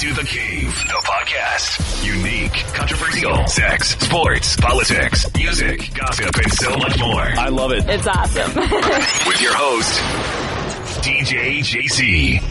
to The Cave, the podcast. Unique, controversial, sex, sports, politics, music, gossip, and so much more. I love it. It's awesome. With your host, DJ JC.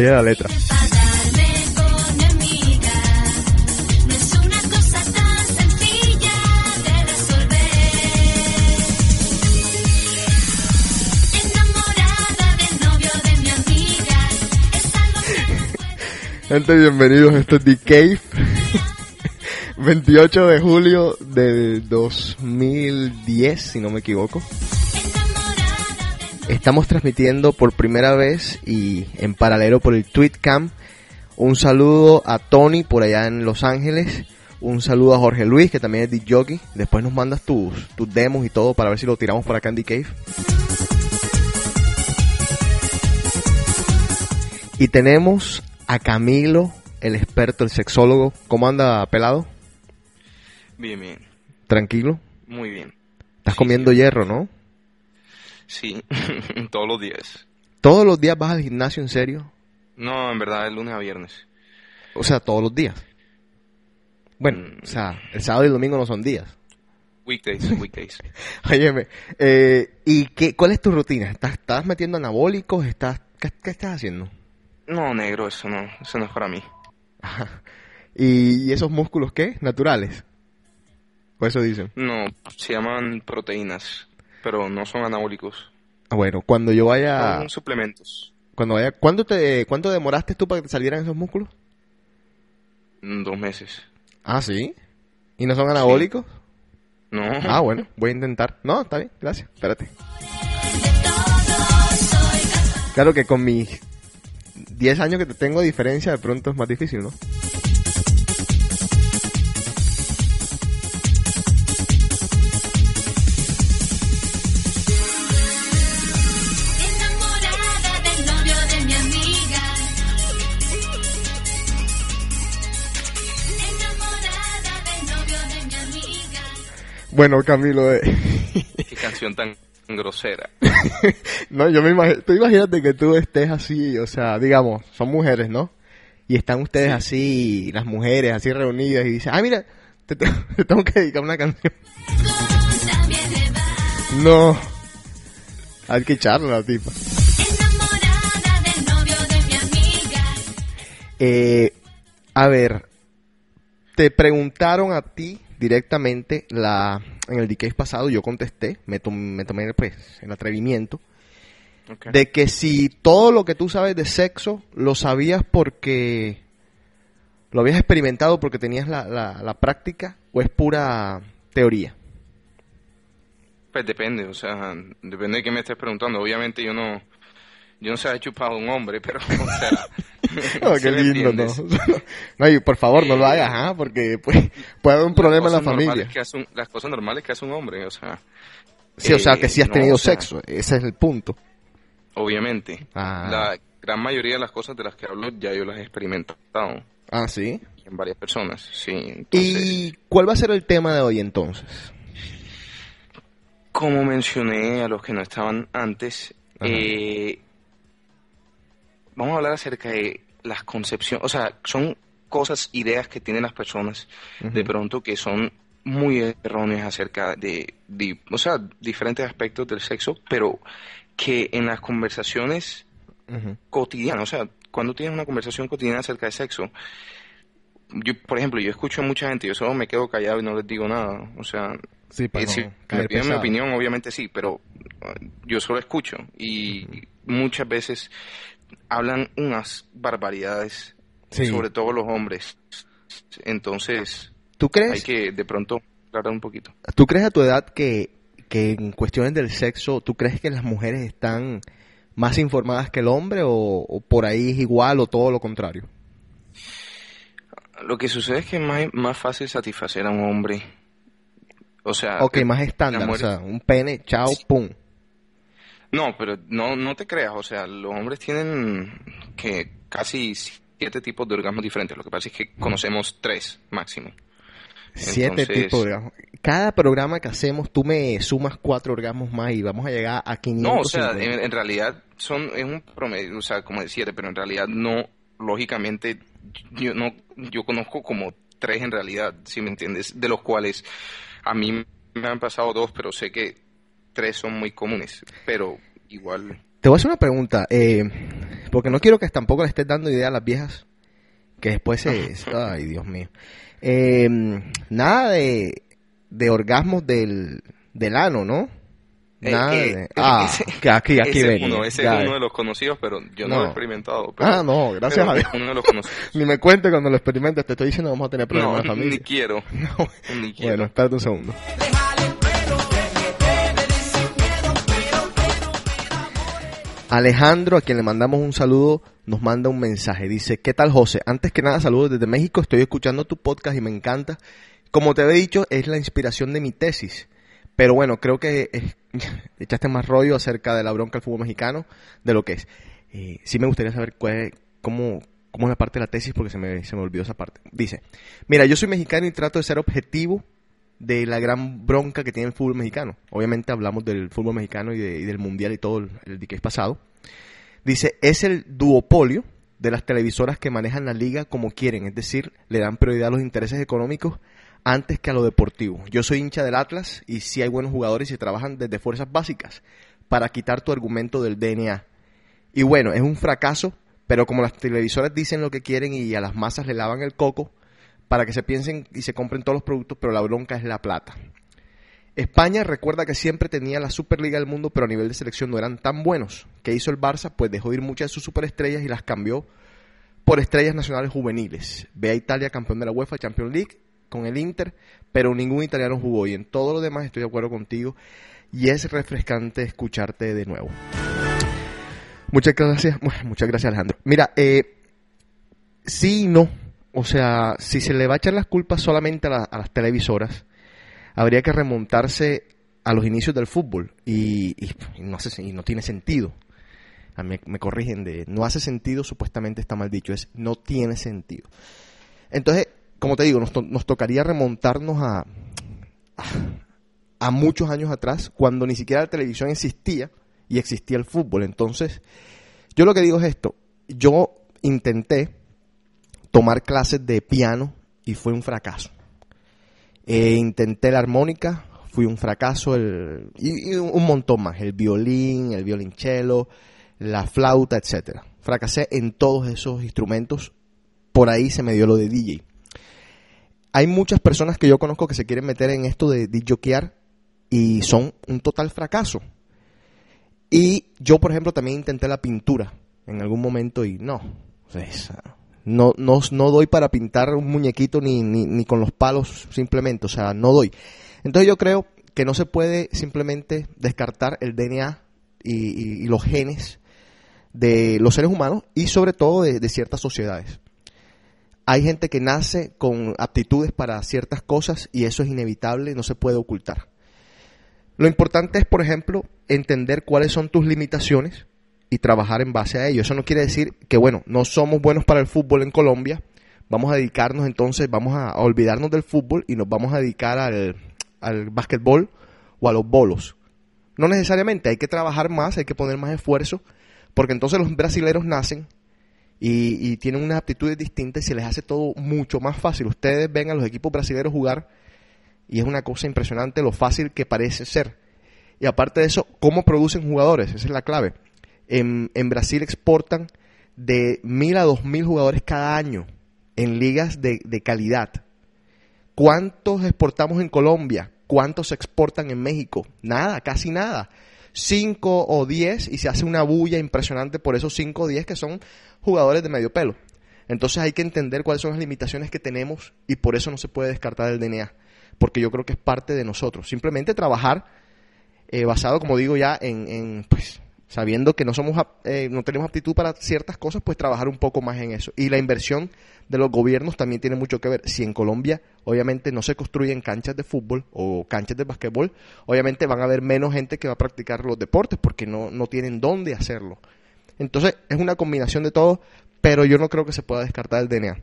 Que no puedo Gente, bienvenidos. Esto es The Cave. 28 de julio del 2010, si no me equivoco. Estamos transmitiendo por primera vez y en paralelo por el Tweetcam. Un saludo a Tony por allá en Los Ángeles. Un saludo a Jorge Luis, que también es jockey. Después nos mandas tus, tus demos y todo para ver si lo tiramos en The Cave. Y tenemos a Camilo, el experto, el sexólogo. ¿Cómo anda, pelado? Bien, bien. Tranquilo. Muy bien. Estás Sí, comiendo sí. hierro, ¿no? Sí, todos los días. ¿Todos los días vas al gimnasio, en serio? No, en verdad, es lunes a viernes. O sea, todos los días. Bueno, Mm. o sea, el sábado y el domingo no son días. Weekdays, weekdays. Óyeme, eh, ¿y qué, cuál es tu rutina? ¿Estás, estás metiendo anabólicos? ¿Estás, qué, qué estás haciendo? No, negro, eso no, eso no es para mí. Ajá. ¿Y, y esos músculos qué? ¿Naturales? O eso dicen. No, se llaman proteínas, pero no son anabólicos. Ah, bueno, cuando yo vaya... Son suplementos. Cuando vaya... ¿Cuánto, te, ¿Cuánto demoraste tú para que te salieran esos músculos? Mm, Dos meses. Ah, ¿sí? ¿Y no son anabólicos? No. Ah, bueno, voy a intentar. No, está bien, gracias. Espérate. Claro que con mis 10 años que te tengo de diferencia, de pronto es más difícil, ¿no? Bueno, Camilo, eh, Qué canción tan grosera. no, yo me imagino, tú imagínate que tú estés así, o sea, digamos, son mujeres, ¿no? Y están ustedes así, las mujeres así reunidas y dicen, ah, mira, te, te- te tengo que dedicar una canción. No, hay que echarla a la tipa. Enamorada del novio de mi amiga. Eh, a ver, te preguntaron a ti directamente la en el DK pasado, yo contesté, me, tom- me tomé pues, el atrevimiento de que si todo lo que tú sabes de sexo lo sabías porque lo habías experimentado porque tenías la, la, la práctica o es pura teoría. Pues depende, o sea, depende de qué me estés preguntando. Obviamente yo no, yo no sé haber chupado a un hombre, pero, o sea... Oh, ¿sí qué lindo, ¿no? no, y por favor, no lo Eh, hagas, ¿ah? porque pues, puede haber un problema en la familia. que hace un- las cosas normales que hace un hombre, o sea, Sí, o sea, eh, que sí has no, tenido o sea, sexo, ese es el punto. obviamente. Ah. La gran mayoría de las cosas de las que hablo ya yo las he experimentado Ah, sí. en varias personas, sí. Entonces, ¿Y cuál va a ser el tema de hoy entonces? como mencioné a los que no estaban antes, eh, vamos a hablar acerca de las concepciones, o sea, son cosas, ideas que tienen las personas de pronto que son muy erróneas acerca de, de, o sea, diferentes aspectos del sexo, pero que en las conversaciones cotidianas, o sea, cuando tienes una conversación cotidiana acerca de sexo, yo, por ejemplo, yo escucho a mucha gente, yo solo me quedo callado y no les digo nada, o sea, Sí, para eh, si no me piden mi opinión, obviamente sí, pero uh, yo solo escucho y muchas veces hablan unas barbaridades, Sí. sobre todo los hombres. Entonces, ¿Tú crees? hay que de pronto aclarar un poquito. ¿Tú crees a tu edad que, que en cuestiones del sexo, tú crees que las mujeres están más informadas que el hombre o, o por ahí es igual o todo lo contrario? Lo que sucede es que es más, más fácil satisfacer a un hombre. O sea, Ok, más estándar, o sea, un pene, chao, pum. No, pero no, no te creas, o sea, los hombres tienen que casi siete tipos de orgasmos diferentes. Lo que pasa es que conocemos tres máximo. Siete Entonces- tipos de orgasmos. Cada programa que hacemos, tú me sumas cuatro orgasmos más y vamos a llegar a 500. No, o sea, en, en realidad son es un promedio, o sea, como de siete, pero en realidad no, lógicamente, yo no, yo conozco como tres en realidad, si me entiendes, de los cuales a mí me han pasado dos, pero sé que tres son muy comunes, pero igual. Te voy a hacer una pregunta, eh, porque no quiero que tampoco le estés dando idea a las viejas, que después se... Ay, Dios mío. Eh, nada de, de orgasmos del, del ano, ¿no? Eh, Nada eh, de... Ah, ese- que aquí, aquí ese es venía, uno, ese es uno de los conocidos, pero yo no, No. lo he experimentado. pero- Ah, no, gracias a Dios. Uno de los conocidos. Ni me cuente cuando lo experimentes, te estoy diciendo vamos a tener problemas No, de familia. ni quiero, No. ni quiero. Bueno, espérate un segundo. Alejandro, a quien le mandamos un saludo, nos manda un mensaje. Dice, ¿qué tal José? Antes que nada, saludos desde México. Estoy escuchando tu podcast y me encanta. Como te había dicho, es la inspiración de mi tesis. Pero bueno, creo que eh, echaste más rollo acerca de la bronca del fútbol mexicano de lo que es. Eh, sí me gustaría saber cuál cómo, cómo es la parte de la tesis porque se me, se me olvidó esa parte. Dice, mira, yo soy mexicano y trato de ser objetivo de la gran bronca que tiene el fútbol mexicano. Obviamente hablamos del fútbol mexicano y, de- y del mundial y todo el, el decade pasado. Dice, es el duopolio de las televisoras que manejan la liga como quieren, es decir, le dan prioridad a los intereses económicos antes que a lo deportivo. Yo soy hincha del Atlas y sí hay buenos jugadores y trabajan desde fuerzas básicas para quitar tu argumento del DNA. Y bueno, es un fracaso, pero como las televisoras dicen lo que quieren y a las masas le lavan el coco para que se piensen y se compren todos los productos, pero la bronca es la plata. España recuerda que siempre tenía la Superliga del mundo, pero a nivel de selección no eran tan buenos. ¿Qué hizo el Barça? Pues dejó ir muchas de sus superestrellas y las cambió por estrellas nacionales juveniles. Ve a Italia campeón de la UEFA Champions League con el Inter, pero ningún italiano jugó y en todo lo demás estoy de acuerdo contigo y es refrescante escucharte de nuevo. Muchas gracias, muchas gracias Alejandro. Mira, eh, sí y no. O sea, si se le va a echar las culpas solamente a, a las televisoras, habría que remontarse a los inicios del fútbol y, no, hace, no tiene sentido. A mí me corrigen de no hace sentido, supuestamente está mal dicho, es no tiene sentido. Entonces, como te digo, nos, to- nos tocaría remontarnos a, a muchos años atrás, cuando ni siquiera la televisión existía y existía el fútbol. Entonces, yo lo que digo es esto, yo intenté tomar clases de piano y fue un fracaso. Eh, intenté la armónica, fui un fracaso, el, y, un montón más, el violín, el violonchelo, la flauta, etcétera. Fracasé en todos esos instrumentos, por ahí se me dio lo de DJ. Hay muchas personas que yo conozco que se quieren meter en esto de DJokear y son un total fracaso. Y yo, por ejemplo, también intenté la pintura en algún momento y no. Pues, no, no, no doy para pintar un muñequito ni, ni, ni con los palos simplemente, o sea, no doy. Entonces yo creo que no se puede simplemente descartar el DNA y, y- los genes de los seres humanos y sobre todo de ciertas sociedades. Hay gente que nace con aptitudes para ciertas cosas y eso es inevitable, no se puede ocultar. Lo importante es, por ejemplo, entender cuáles son tus limitaciones y trabajar en base a ello. Eso no quiere decir que, bueno, no somos buenos para el fútbol en Colombia, vamos a dedicarnos entonces, vamos a, olvidarnos del fútbol y nos vamos a dedicar al, al básquetbol o a los bolos. No necesariamente, hay que trabajar más, hay que poner más esfuerzo, porque entonces los brasileros nacen y, y tienen unas aptitudes distintas y se les hace todo mucho más fácil. Ustedes ven a los equipos brasileños jugar y es una cosa impresionante lo fácil que parece ser. Y aparte de eso, ¿cómo producen jugadores? Esa es la clave. En, Brasil exportan de mil a dos mil jugadores cada año en ligas de, de calidad. ¿Cuántos exportamos en Colombia? ¿Cuántos se exportan en México? Nada, casi nada. Cinco o diez y se hace una bulla impresionante por esos cinco o diez que son jugadores de medio pelo. Entonces hay que entender cuáles son las limitaciones que tenemos y por eso no se puede descartar el DNA. porque yo creo que es parte de nosotros. Simplemente trabajar eh, basado, como digo ya, en, en, pues sabiendo que no somos eh, no tenemos aptitud para ciertas cosas, pues trabajar un poco más en eso. Y la inversión de los gobiernos también tiene mucho que ver. Si en Colombia, obviamente, no se construyen canchas de fútbol o canchas de basquetbol, obviamente van a haber menos gente que va a practicar los deportes porque no, no tienen dónde hacerlo. Entonces, es una combinación de todo, pero yo no creo que se pueda descartar el DNA.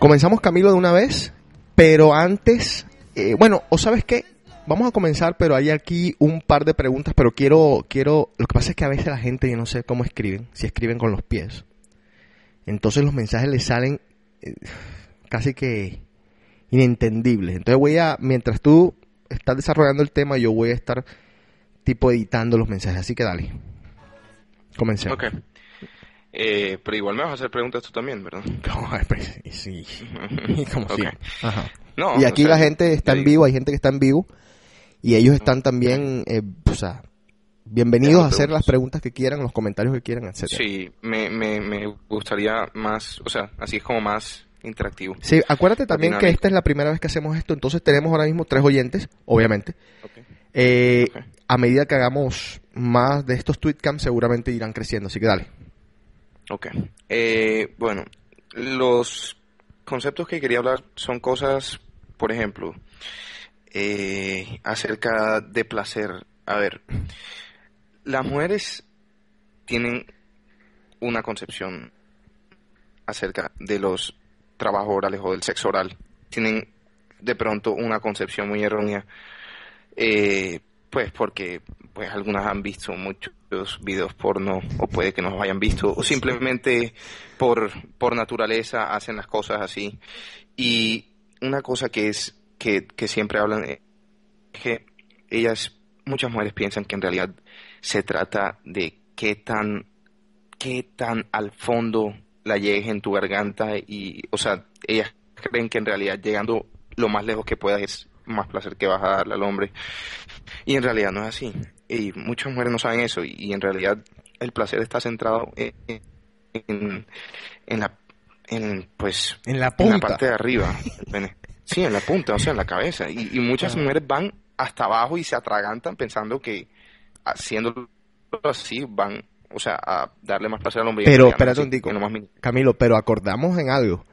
Comenzamos Camilo de una vez, pero antes, eh, bueno, o sabes qué, vamos a comenzar, pero hay aquí un par de preguntas, pero quiero, quiero, lo que pasa es que a veces la gente, yo no sé cómo escriben, si escriben con los pies, entonces los mensajes les salen eh, casi que inentendibles. Entonces voy a, mientras tú estás desarrollando el tema, yo voy a estar tipo editando los mensajes, así que dale, comencemos. Ok. Eh, pero igual me vas a hacer preguntas tú también, ¿verdad? Pues, sí, como Ok. siempre. Ajá. No, Y o aquí sea, la gente está en vivo, hay gente que está en vivo y ellos están también, eh, o sea, bienvenidos a hacer preguntas. las preguntas que quieran, los comentarios que quieran, etcétera. Sí, me, me, me gustaría más, o sea, así es como más interactivo. Sí, acuérdate también que esta es la primera vez que hacemos esto, entonces tenemos ahora mismo tres oyentes, obviamente. Eh. A medida que hagamos más de estos tweetcams seguramente irán creciendo, así que dale. Ok. Eh, bueno, los conceptos que quería hablar son cosas, por ejemplo, eh, acerca de placer. A ver, las mujeres tienen una concepción acerca de los trabajos orales o del sexo oral. Tienen de pronto una concepción muy errónea. Eh, pues porque pues algunas han visto muchos videos porno o puede que no los hayan visto o simplemente por por naturaleza hacen las cosas así y una cosa que es que, que siempre hablan es que ellas muchas mujeres piensan que en realidad se trata de qué tan qué tan al fondo la llegues en tu garganta y o sea ellas creen que en realidad llegando lo más lejos que puedas es más placer que vas a darle al hombre y en realidad no es así. Y muchas mujeres no saben eso. Y, y en realidad el placer está centrado en, en, en la, en, pues, En la en la punta. parte de arriba. Sí, en la punta, o sea, en la cabeza. Y, y muchas mujeres van hasta abajo y se atragantan pensando que haciéndolo así van, o sea, a darle más placer al hombre. Pero, espérate es un tico. Camilo, pero acordamos en algo.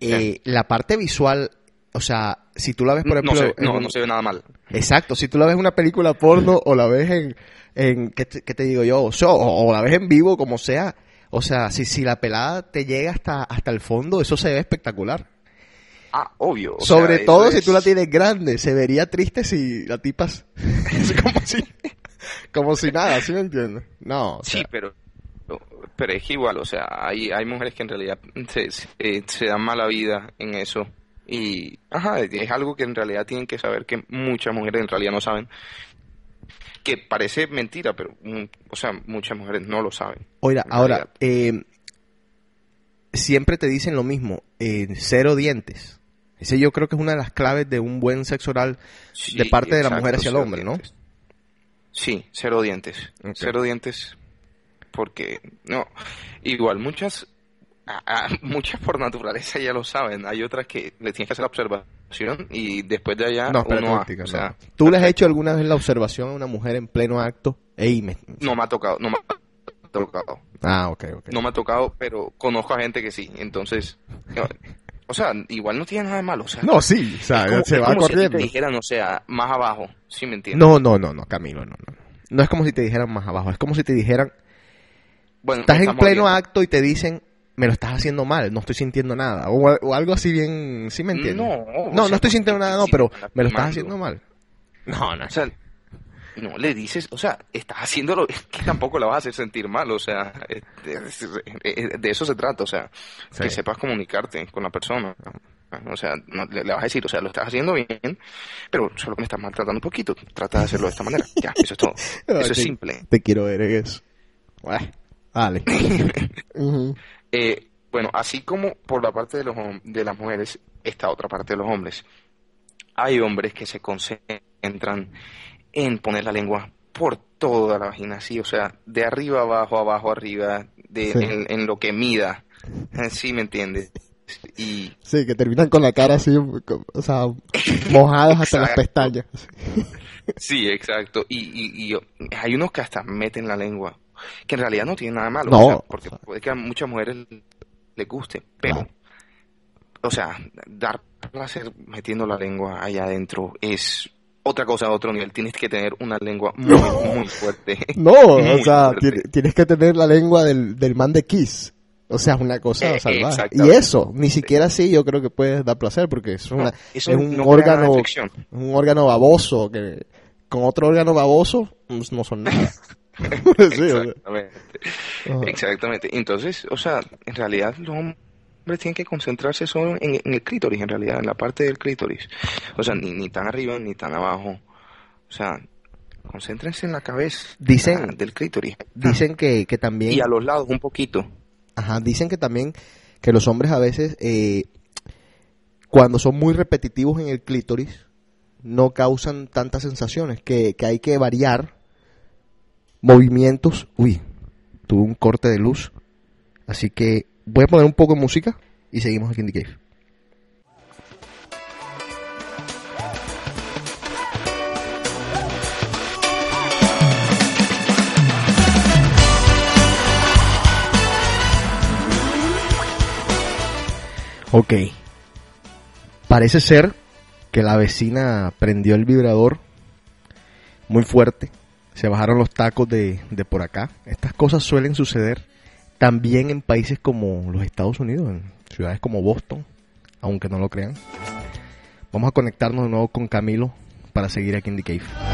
Eh, la parte visual, o sea, si tú la ves, por ejemplo... no, se, no, se ve nada mal. Exacto, si tú la ves en una película porno o la ves en, en ¿qué, te, qué te digo yo? O, sea, o- o la ves en vivo, como sea. O sea, si, si la pelada te llega hasta, hasta el fondo, eso se ve espectacular. Ah, obvio. o Sobre sea, todo si tú la es- tienes grande, se vería triste si la tipas es como si, como si nada, ¿sí me entiendes? No, o Sí, pero, pero es que igual, o sea, hay, hay mujeres que en realidad se, se, eh, se dan mala vida en eso. Y, ajá, es algo que en realidad tienen que saber que muchas mujeres en realidad no saben. Que parece mentira, pero, mm, o sea, muchas mujeres no lo saben. Oiga, ahora, eh, siempre te dicen lo mismo, eh, cero dientes. Ese yo creo que es una de las claves de un buen sexo oral de parte de la mujer hacia el hombre, ¿no? Sí, cero dientes. Ok. Cero dientes. Porque, no, igual muchas, a- a- muchas por naturaleza ya lo saben. Hay otras que le tienes que hacer la observación y después de allá No, uno O sea, no. ¿Tú le has hecho alguna vez la observación a una mujer en pleno acto? Ey, me... no me ha tocado, no me ha tocado. Ah, ok, ok. No me ha tocado, pero conozco a gente que sí. Entonces, o sea, igual no tiene nada de malo. O sea, No, sí, o sea, como- se es va como si te dijeran, o sea, más abajo, ¿sí me entiendes? No, no, no, no, Camilo, no, no. No es como si te dijeran más abajo, es como si te dijeran, Bueno, estás en pleno acto y te dicen, me lo estás haciendo mal, no estoy sintiendo nada. O, al- o algo así bien, ¿sí me entiendes? No, no, sea, no estoy sintiendo nada, no, pero me lo estás haciendo mal. No, no, O sea, no le dices, o sea, estás haciéndolo, es que tampoco la vas a hacer sentir mal, o sea, es- es- es- de eso se trata, o sea, Sí. que sepas comunicarte con la persona. O sea, no, le, le vas a decir, o sea, lo estás haciendo bien, pero solo me estás maltratando un poquito. Trata de hacerlo de esta manera. Ya, eso es todo. Eso es simple. Te quiero ver en eso. Eh, bueno, así como por la parte de, los, de las mujeres, está otra parte de los hombres. Hay hombres que se concentran en poner la lengua por toda la vagina, sí, o sea, de arriba abajo, abajo arriba, de, Sí. en, en lo que mida, sí, ¿me entiendes? Y Sí, que terminan con la cara así, o sea, mojadas hasta las pestañas. sí, exacto. Y, y, y hay unos que hasta meten la lengua, que en realidad no tiene nada malo, No, o sea, porque o sea. puede que a muchas mujeres les guste, pero, Claro. o sea, dar placer metiendo la lengua allá adentro es otra cosa a otro nivel. Tienes que tener una lengua muy, muy fuerte. No, o Muy sea, fuerte. ti- tienes que tener la lengua del, del man de Kiss. O sea, es una cosa Eh, salvaje. Y eso, ni siquiera así yo creo que puedes dar placer porque es, una, No, eso es un no órgano un órgano baboso que con otro órgano baboso pues, no son nada. Sí. Exactamente. Ajá. Exactamente. Entonces, o sea, en realidad los hombres tienen que concentrarse solo en, en el clítoris, en realidad, en la parte del clítoris. O sea, ni, ni tan arriba ni tan abajo. O sea, concéntrense en la cabeza Dicen- ah, del clítoris. Dicen que, que también... Y a los lados un poquito. Ajá, dicen que también que los hombres a veces, eh, cuando son muy repetitivos en el clítoris, no causan tantas sensaciones, que, que hay que variar movimientos. Uy, tuve un corte de luz. Así que voy a poner un poco de música y seguimos aquí en The Cave. Ok. Parece ser que la vecina prendió el vibrador muy fuerte. Se bajaron los tacos de, de por acá. Estas cosas suelen suceder también en países como los Estados Unidos, en ciudades como Boston, aunque no lo crean. Vamos a conectarnos de nuevo con Camilo para seguir aquí en The Cave.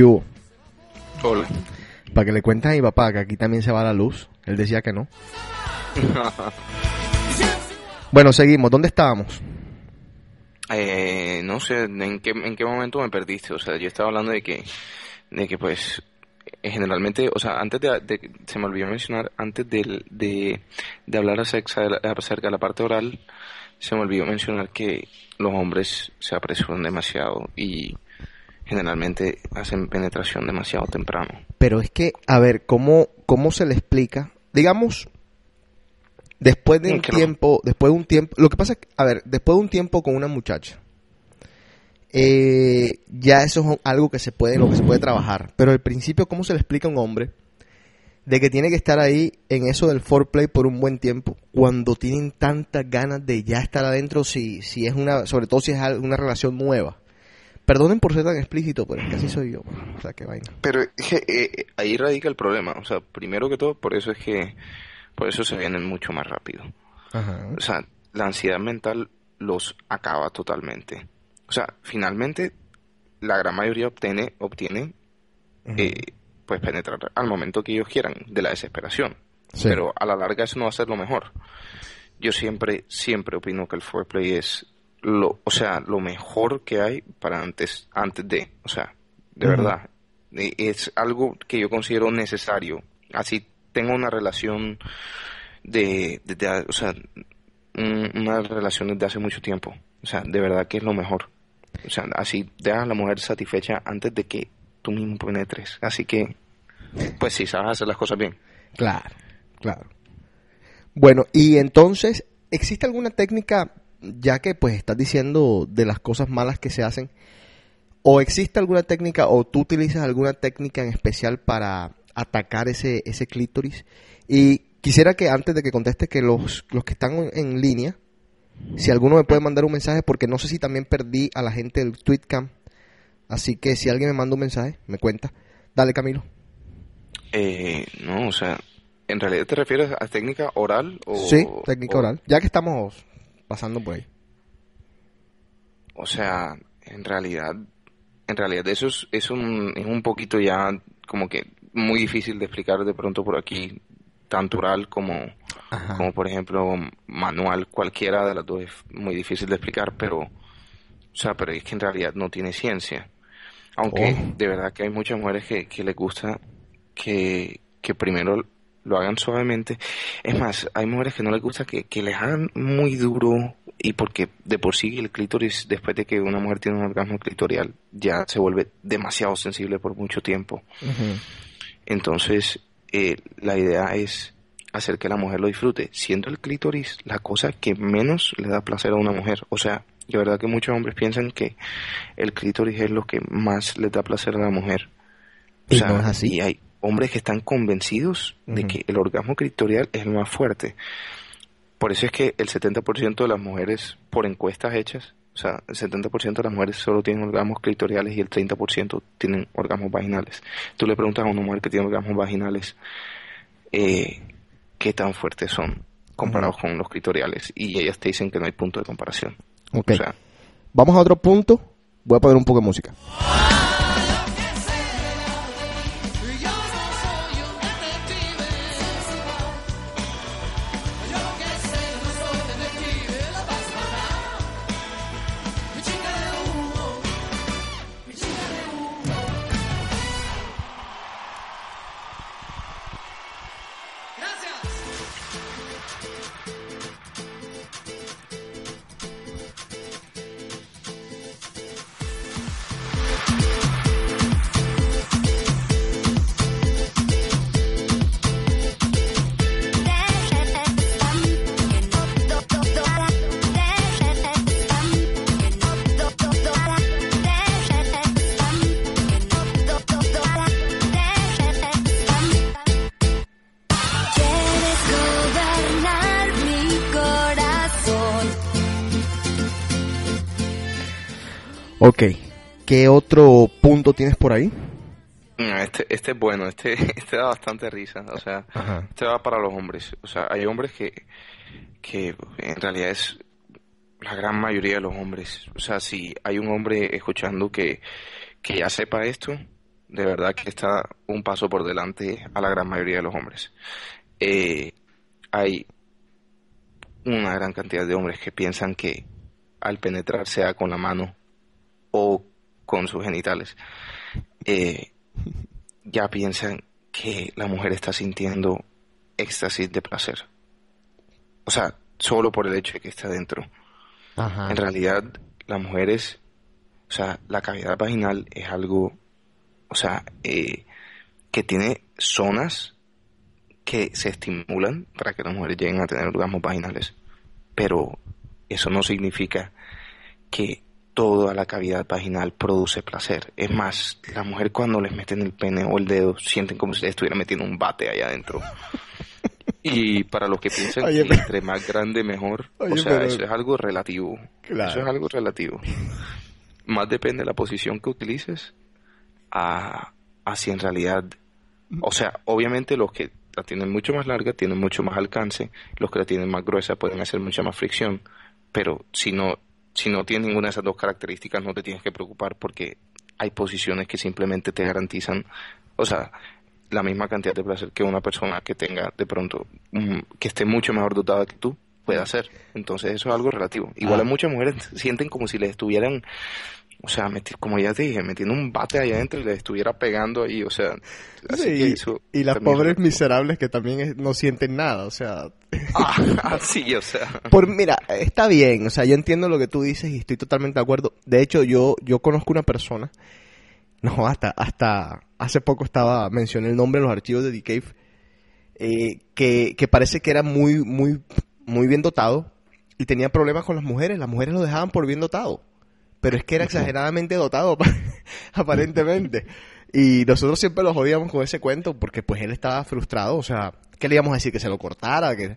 ¿Qué hubo? Hola. Para que le cuentes a mi papá que aquí también se va la luz. Él decía que no. Bueno, seguimos. ¿Dónde estábamos? Eh, no sé en qué, en qué momento me perdiste. O sea, yo estaba hablando de que, de que pues, generalmente, o sea, antes de, de- se me olvidó mencionar, antes del- de, de hablar acerca de, la, acerca de la parte oral, se me olvidó mencionar que los hombres se apresuran demasiado y generalmente hacen penetración demasiado temprano. Pero es que, a ver, ¿cómo, cómo se le explica? Digamos, después de Mm, un tiempo, después de un tiempo, lo que pasa es que, a ver, después de un tiempo con una muchacha, eh, ya eso es algo que se puede, lo que se puede trabajar. Pero al principio, ¿cómo se le explica a un hombre de que tiene que estar ahí en eso del foreplay por un buen tiempo cuando tienen tantas ganas de ya estar adentro si, si es una, sobre todo si es una relación nueva? Perdonen por ser tan explícito, pero es que así soy yo. O sea, qué vaina. Pero que, eh, ahí radica el problema. O sea, primero que todo, por eso es que, por eso se vienen mucho más rápido. Ajá. O sea, la ansiedad mental los acaba totalmente. O sea, finalmente, la gran mayoría obtiene, obtiene, eh, pues penetrar al momento que ellos quieran, de la desesperación. Sí. Pero a la larga eso no va a ser lo mejor. Yo siempre, siempre opino que el foreplay es lo, o sea, lo mejor que hay para antes, antes de, o sea, de verdad. Es algo que yo considero necesario. Así tengo una relación de, de- de- o sea, un- una relación desde hace mucho tiempo. O sea, de verdad que es lo mejor. O sea, así dejas a la mujer satisfecha antes de que tú mismo penetres. Así que, pues sí, sabes hacer las cosas bien. Claro, claro. Bueno, y entonces, ¿existe alguna técnica, ya que pues estás diciendo de las cosas malas que se hacen, o existe alguna técnica, o tú utilizas alguna técnica en especial para atacar ese, ese clítoris? Y quisiera que antes de que contestes, que los, los que están en, línea Si alguno me puede mandar un mensaje, porque no sé si también perdí a la gente del Tweetcam. Así que si alguien me manda un mensaje, me cuenta. Dale, Camilo. Eh, no, o sea, ¿en realidad te refieres a técnica oral o...? sí, técnica o- oral. Ya que estamos pasando por ahí. O sea, en realidad, en realidad eso es, es un, es un poquito ya como que muy difícil de explicar de pronto por aquí, tanto oral como, Ajá. como por ejemplo manual, cualquiera de las dos es muy difícil de explicar, pero, o sea, pero es que en realidad no tiene ciencia. Aunque Oh. de verdad que hay muchas mujeres que, que les gusta que, que primero lo hagan suavemente. Es más, hay mujeres que no les gusta que, que les hagan muy duro y porque de por sí el clítoris, después de que una mujer tiene un orgasmo clitorial, ya se vuelve demasiado sensible por mucho tiempo. Entonces, eh, la idea es hacer que la mujer lo disfrute, siendo el clítoris la cosa que menos le da placer a una mujer. O sea, de verdad que muchos hombres piensan que el clítoris es lo que más les da placer a la mujer. O Y sea, no es así. y hay hombres que están convencidos de que el orgasmo clitorial es el más fuerte. Por eso es que el 70% de las mujeres, por encuestas hechas, o sea, el 70% de las mujeres solo tienen orgasmos clitoriales y el 30% tienen orgasmos vaginales. Tú le preguntas a una mujer que tiene orgasmos vaginales eh, qué tan fuertes son comparados con los clitoriales y ellas te dicen que no hay punto de comparación. Ok. O sea, Vamos a otro punto. Voy a poner un poco de música. ¿Qué otro punto tienes por ahí? mm, este, este es bueno, este, este da bastante risa. O sea, Ajá. este va para los hombres. O sea, hay hombres que, que en realidad es la gran mayoría de los hombres. O sea, si hay un hombre escuchando que, que ya sepa esto, de verdad que está un paso por delante a la gran mayoría de los hombres. Eh, hay una gran cantidad de hombres que piensan que al penetrar sea con la mano o con sus genitales, eh, ya piensan que la mujer está sintiendo éxtasis de placer. O sea, solo por el hecho de que está dentro. Ajá. En realidad, las mujeres, o sea, la cavidad vaginal es algo, o sea, eh, que tiene zonas que se estimulan para que las mujeres lleguen a tener orgasmos vaginales. Pero eso no significa que toda la cavidad vaginal produce placer. Es más, la mujer cuando les meten el pene o el dedo sienten como si les estuviera metiendo un bate allá adentro. Y para los que piensan Oye, que entre más grande mejor, Oye, o sea, pero- eso es algo relativo. Claro. Eso es algo relativo. Más depende de la posición que utilices a, a si en realidad, o sea, obviamente los que la tienen mucho más larga tienen mucho más alcance, los que la tienen más gruesa pueden hacer mucha más fricción, pero si no, si no tienes ninguna de esas dos características no te tienes que preocupar porque hay posiciones que simplemente te garantizan, o sea, la misma cantidad de placer que una persona que tenga de pronto, mm, que esté mucho mejor dotada que tú puede hacer. Entonces eso es algo relativo. Igual Ah. a muchas mujeres sienten como si les estuvieran, o sea, como ya te dije, metiendo un bate allá adentro y les estuviera pegando ahí, o sea, así Sí, que y, las pobres miserables que también es- no sienten nada, o sea... Ah, sí, o sea. Por, mira, está bien, o sea, yo entiendo lo que tú dices y estoy totalmente de acuerdo. De hecho, yo, yo conozco una persona, no, hasta, hasta hace poco estaba, mencioné el nombre en los archivos de The Cave, eh, que, que parece que era muy, muy, muy bien dotado y tenía problemas con las mujeres, las mujeres lo dejaban por bien dotado, pero es que era exageradamente dotado, aparentemente. Y nosotros siempre lo jodíamos con ese cuento porque pues él estaba frustrado, o sea, ¿qué le íbamos a decir? Que se lo cortara, que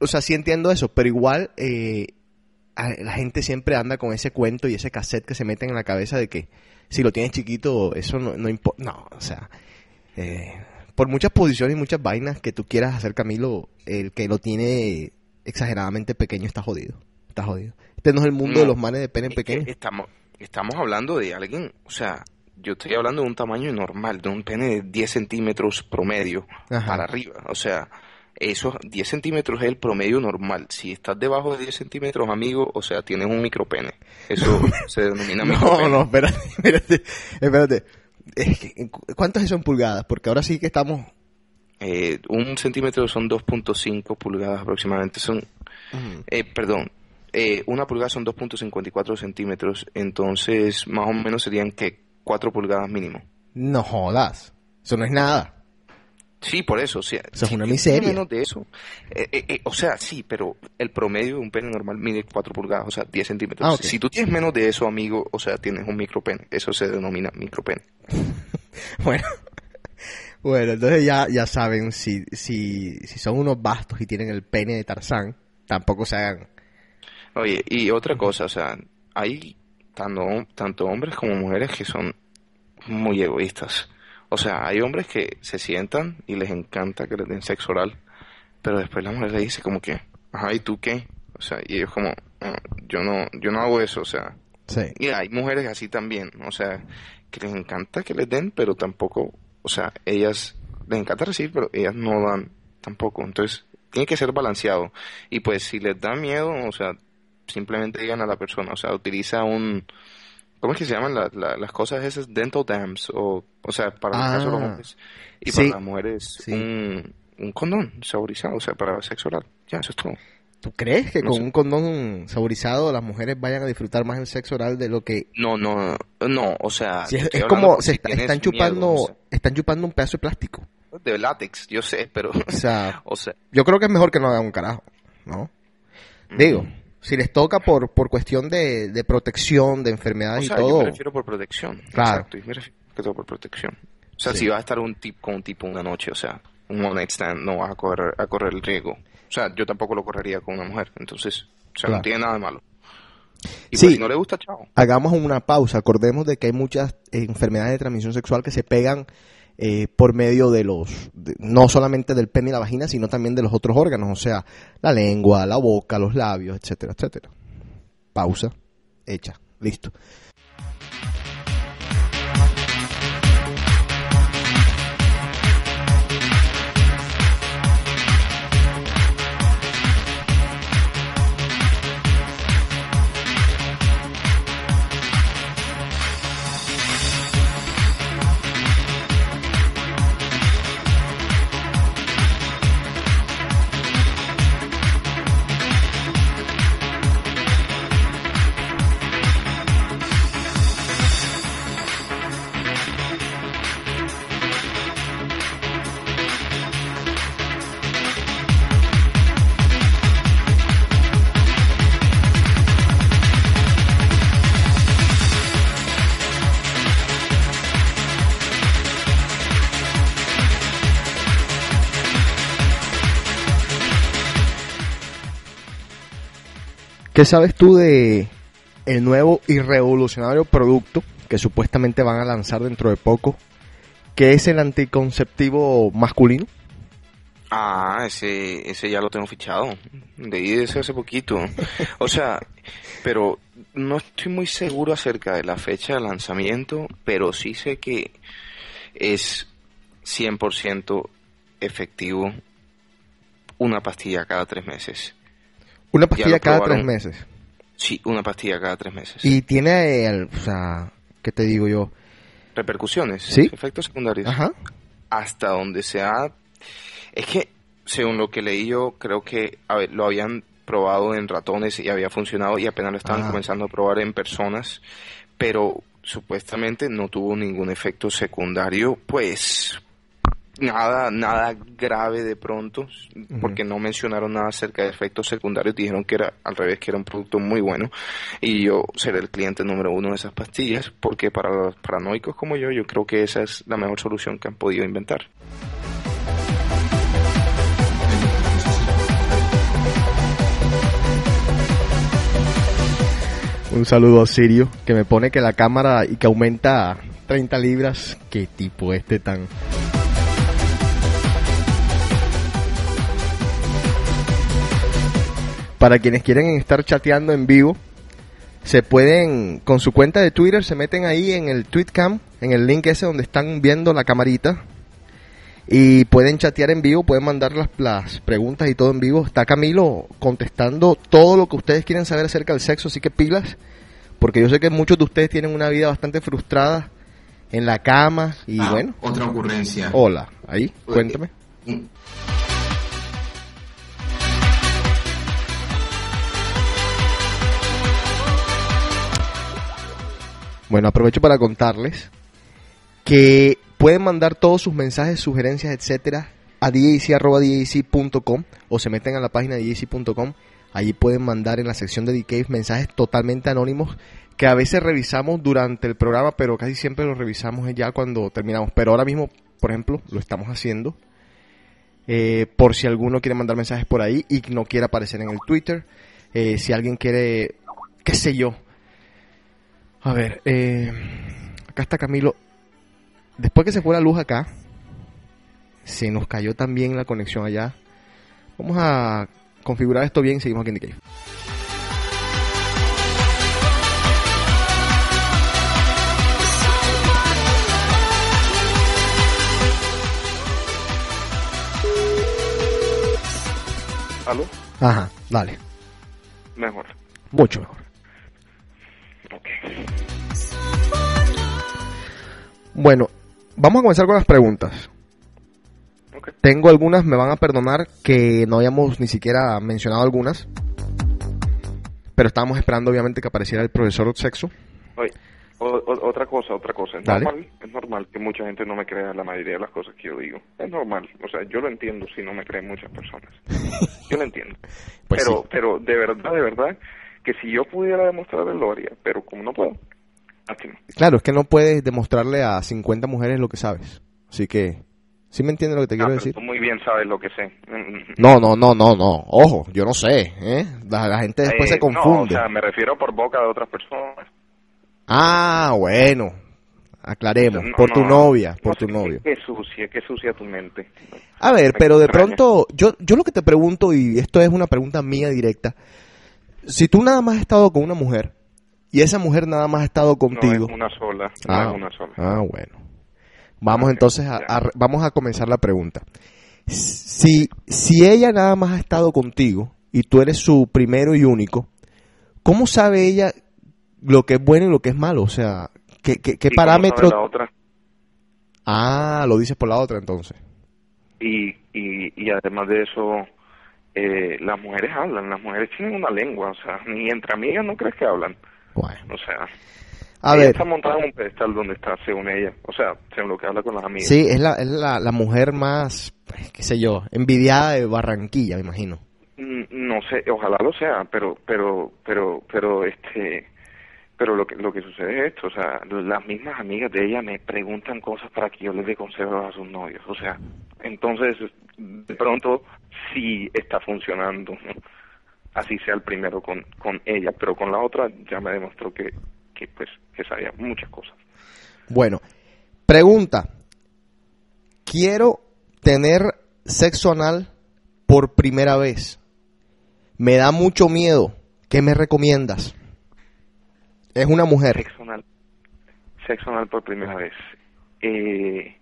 o sea, sí entiendo eso, pero igual eh, la gente siempre anda con ese cuento y ese cassette que se meten en la cabeza de que si lo tienes chiquito, eso no, no importa. No, o sea, eh, por muchas posiciones y muchas vainas que tú quieras hacer, Camilo, el que lo tiene exageradamente pequeño está jodido. Está jodido. Este no es el mundo No, de los manes de pene pequeño. estamos, estamos hablando de alguien, o sea, yo estoy hablando de un tamaño normal, de un pene de 10 centímetros promedio Ajá. para arriba. O sea, esos 10 centímetros es el promedio normal. Si estás debajo de 10 centímetros, amigo, o sea, tienes un micropene. Eso se denomina No, micropene. no, espérate, espérate, espérate. Es que, ¿Cuántos son pulgadas? Porque ahora sí que estamos... Eh, un centímetro son 2.5 pulgadas aproximadamente. Son, eh, perdón, eh, una pulgada son 2.54 centímetros. Entonces, más o menos serían que 4 pulgadas mínimo. No jodas. Eso no es nada. Sí, por eso. O sea, Eso es una miseria. menos de eso. eh, eh, eh, o sea, sí, pero el promedio de un pene normal mide 4 pulgadas, o sea, 10 centímetros. Ah. Si tú tienes menos de eso, amigo, o sea, tienes un micropene. Eso se denomina micropene. Bueno, bueno, entonces ya, ya saben, si, si, si son unos bastos y tienen el pene de Tarzán, tampoco se hagan. Oye, y otra cosa, o sea, hay tanto, tanto hombres como mujeres que son muy egoístas. O sea, hay hombres que se sientan y les encanta que les den sexo oral, pero después la mujer le dice como que, ajá, ¿y tú qué? O sea, y ellos como, "Ah, yo no, yo no hago eso, o sea, Sí. y hay mujeres así también, o sea, que les encanta que les den, pero tampoco, o sea, ellas les encanta recibir, pero ellas no dan tampoco. Entonces, tiene que ser balanceado. Y pues si les da miedo, o sea, simplemente digan a la persona, o sea, utiliza un, ¿cómo es que se llaman la- la- las cosas esas? Dental dams, o, o sea, para el caso de los Ah, hombres. Y sí. para las mujeres, Sí. un, un condón saborizado, o sea, para sexo oral. Ya, eso es todo. ¿Tú crees que No con sé. un condón saborizado las mujeres vayan a disfrutar más el sexo oral de lo que... No, no, no, o sea, Si es, como se está- están miedo, chupando o sea. están chupando un pedazo de plástico. de látex, yo sé, pero, O sea, o sea, yo creo que es mejor que no hagan un carajo, ¿no? Digo, si les toca por, por cuestión de, de protección, de o enfermedades sea, y yo todo, me refiero por protección. Claro. Exacto, y me refiero que todo por protección. O sea, Sí. si vas a estar un tip con un tipo una noche, o sea, un one night stand, no vas a correr, a correr el riesgo. O sea, yo tampoco lo correría con una mujer, entonces, o sea, Claro. no tiene nada de malo. Y Sí. pues, si no le gusta, chao. hagamos una pausa. Acordemos de que hay muchas enfermedades de transmisión sexual que se pegan eh, por medio de los, de- no solamente del pene y la vagina, sino también de los otros órganos, o sea, la lengua, la boca, los labios, etcétera, etcétera. Pausa, hecha, listo. ¿Qué sabes tú de el nuevo y revolucionario producto que supuestamente van a lanzar dentro de poco, que es el anticonceptivo masculino? Ah, ese, ese ya lo tengo fichado. Leí de ese hace poquito. O sea, pero no estoy muy seguro acerca de la fecha de lanzamiento, pero sí sé que es 100% efectivo una pastilla cada tres meses. Una pastilla cada tres meses. Sí, una pastilla cada tres meses. Y tiene, eh, el- o sea, ¿qué te digo yo? Repercusiones, Sí. efectos secundarios. Ajá. hasta donde sea. Es que, según lo que leí yo, creo que a ver, lo habían probado en ratones y había funcionado y apenas lo estaban Ah. comenzando a probar en personas, pero supuestamente no tuvo ningún efecto secundario, pues nada, nada grave de pronto, porque no mencionaron nada acerca de efectos secundarios, dijeron que era al revés, que era un producto muy bueno y yo seré el cliente número uno de esas pastillas, porque para los paranoicos como yo, yo creo que esa es la mejor solución que han podido inventar. Un saludo a Sirio, que me pone que la cámara y que aumenta 30 libras. Qué tipo este tan... Para quienes quieren estar chateando en vivo, se pueden, con su cuenta de Twitter, se meten ahí en el Tweetcam, en el link ese donde están viendo la camarita. Y pueden chatear en vivo, pueden mandar las, las preguntas y todo en vivo. Está Camilo contestando todo lo que ustedes quieren saber acerca del sexo, así que pilas. Porque yo sé que muchos de ustedes tienen una vida bastante frustrada en la cama. Y Ah, bueno, Otra ocurrencia. hola, ahí, cuéntame. Bueno, aprovecho para contarles que pueden mandar todos sus mensajes, sugerencias, etcétera, a djc.com o se meten a la página de djc.com. Allí pueden mandar en la sección de DK mensajes totalmente anónimos que a veces revisamos durante el programa, pero casi siempre los revisamos ya cuando terminamos. Pero ahora mismo, por ejemplo, lo estamos haciendo. Eh, por si alguno quiere mandar mensajes por ahí y no quiere aparecer en el Twitter. Eh, si alguien quiere, qué sé yo. A ver, eh, acá está Camilo. Después que se fue la luz acá, se nos cayó también la conexión allá. Vamos a configurar esto bien y seguimos aquí en The Cave. ¿Aló? Ajá, dale. Mejor. Mucho mejor. Bueno, vamos a comenzar con las preguntas. Tengo algunas, me van a perdonar que no hayamos ni siquiera mencionado algunas. Pero estábamos esperando obviamente que apareciera el profesor sexo. Oye, o- o- otra cosa, otra cosa. Es Dale. normal, es normal que mucha gente no me crea la mayoría de las cosas que yo digo. Es normal. O sea, yo lo entiendo si no me creen muchas personas. Yo lo entiendo. Pues pero, sí. pero de verdad, de verdad, que si yo pudiera demostrarlo, lo haría. Pero como no puedo. Claro, es que no puedes demostrarle a 50 mujeres lo que sabes. Así que, ¿sí me entiendes lo que te Ah, quiero decir? tú muy bien sabes lo que sé. No, no, no, no, no. Ojo, yo no sé, ¿eh? La, la gente después Eh, se confunde. No, o sea, me refiero por boca de otras personas. Ah, bueno. Aclaremos. No, por tu no, novia, no por tu novio. Qué, qué sucia, qué sucia tu mente. A ver, Me pero de extraña. pronto, yo, yo lo que te pregunto, y esto es una pregunta mía directa, si tú nada más has estado con una mujer, y esa mujer nada más ha estado contigo, No es una sola, no ah, es una sola. ah, bueno, vamos entonces a, vamos a comenzar la pregunta. Si, si ella nada más ha estado contigo, y tú eres su primero y único, ¿cómo sabe ella lo que es bueno y lo que es malo? O sea, ¿qué, qué, qué sabe la otra? Ah, lo dices por la otra entonces. Y, y, y además de eso, eh, las mujeres hablan, las mujeres tienen una lengua, o sea, ni entre amigas no crees que hablan. Bueno, O sea, a ella ver. está montada en un pedestal donde está, según ella, o sea, según lo que habla con las amigas. Sí, es la, es la, la mujer más, pues, qué sé yo, envidiada de Barranquilla, me imagino. Mm, No sé, ojalá lo sea, pero, pero, pero, pero, este, pero lo que, lo que sucede es esto, o sea, las mismas amigas de ella me preguntan cosas para que yo les dé consejos a sus novios, o sea, entonces, de pronto, sí está funcionando, ¿no? Así sea el primero con, con ella, pero con la otra ya me demostró que, que pues, que sabía muchas cosas. Bueno, pregunta. Quiero tener sexo anal por primera vez. Me da mucho miedo. ¿Qué me recomiendas? Es una mujer. Sexo anal, sexo anal por primera vez. Eh,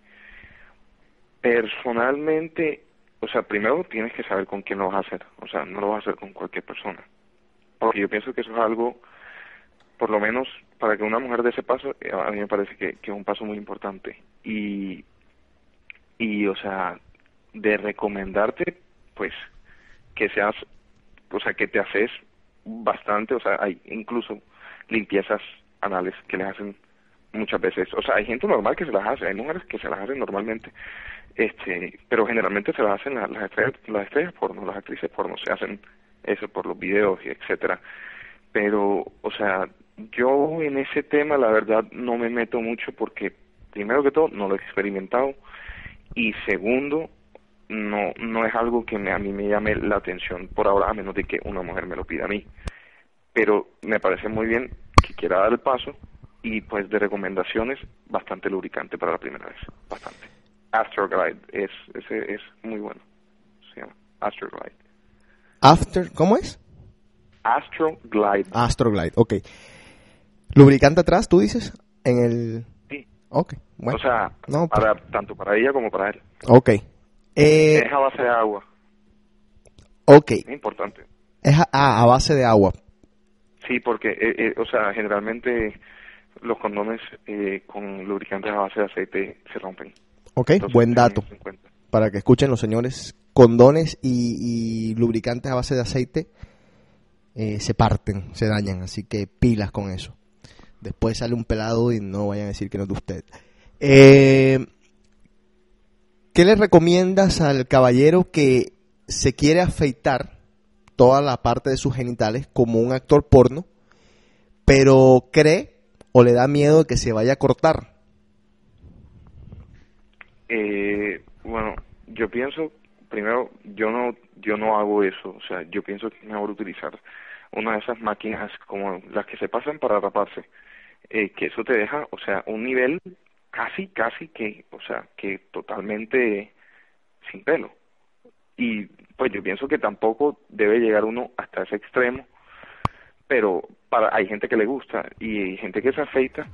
personalmente, o sea, primero tienes que saber con quién lo vas a hacer. O sea, no lo vas a hacer con cualquier persona. Porque yo pienso que eso es algo, por lo menos para que una mujer dé ese paso, eh, a mí me parece que, que es un paso muy importante. Y, y, o sea, de recomendarte, pues, que seas, o sea, que te haces bastante, o sea, hay incluso limpiezas anales que les hacen muchas veces, o sea, hay gente normal que se las hace, hay mujeres que se las hacen normalmente, este, pero generalmente se las hacen las, las estrellas, las estrellas porno, las actrices porno, se hacen eso por los videos y etcétera, pero, o sea, yo en ese tema la verdad no me meto mucho porque primero que todo no lo he experimentado y segundo no no es algo que me, a mí me llame la atención por ahora a menos de que una mujer me lo pida a mí pero me parece muy bien quiera dar el paso. Y pues de recomendaciones, bastante lubricante para la primera vez. Bastante. Astroglide es, ese es muy bueno. Se llama Astroglide. After, ¿cómo es? Astroglide. Astroglide, ok. Lubricante atrás, tú dices, en el... Sí. Ok, bueno. o sea, no, para, tanto para ella como para él. ok. Eh, es a base de agua. ok, Es importante. es a, ah, a base de agua. Sí, porque, eh, eh, o sea, generalmente los condones eh, con lubricantes a base de aceite se rompen. Ok, Entonces, buen dato. Para que escuchen los señores, condones y, y lubricantes a base de aceite eh, se parten, se dañan, así que pilas con eso. Después sale un pelado y no vayan a decir que no es de usted. Eh, ¿Qué le recomiendas al caballero que se quiere afeitar toda la parte de sus genitales como un actor porno, pero cree o le da miedo que se vaya a cortar? Eh, bueno, yo pienso, primero, yo no, yo no hago eso, o sea, yo pienso que es mejor utilizar una de esas máquinas como las que se pasan para raparse, eh, que eso te deja, o sea, un nivel casi, casi que, o sea, que totalmente sin pelo. Y pues yo pienso que tampoco debe llegar uno hasta ese extremo, pero hay gente que le gusta y hay gente que se afeita